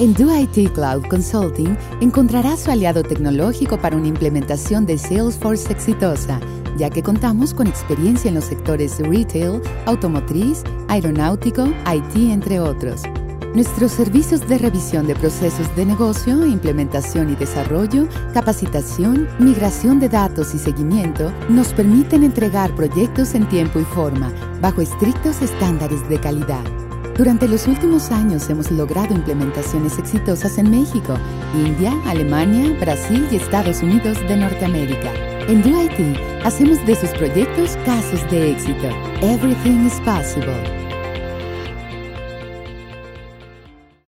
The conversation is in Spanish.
En DoIT Cloud Consulting encontrará su aliado tecnológico para una implementación de Salesforce exitosa, ya que contamos con experiencia en los sectores retail, automotriz, aeronáutico, IT, entre otros. Nuestros servicios de revisión de procesos de negocio, implementación y desarrollo, capacitación, migración de datos y seguimiento nos permiten entregar proyectos en tiempo y forma, bajo estrictos estándares de calidad. Durante los últimos años hemos logrado implementaciones exitosas en México, India, Alemania, Brasil y Estados Unidos de Norteamérica. En DoIT hacemos de sus proyectos casos de éxito. Everything is possible.